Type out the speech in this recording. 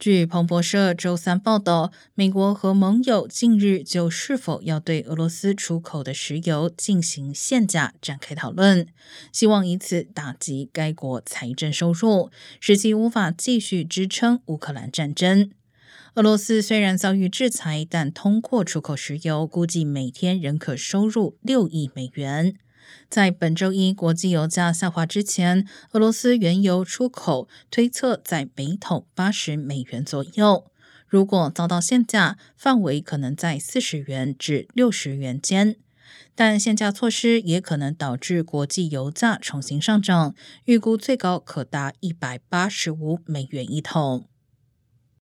据彭博社周三报道，美国和盟友近日就是否要对俄罗斯出口的石油进行限价展开讨论，希望以此打击该国财政收入，使其无法继续支撑乌克兰战争。俄罗斯虽然遭遇制裁，但通过出口石油，估计每天仍可收入六亿美元。在本周一国际油价下滑之前，俄罗斯原油出口推测在每桶八十美元左右。如果遭到限价，范围可能在四十元至六十元间。但限价措施也可能导致国际油价重新上涨，预估最高可达一百八十五美元一桶。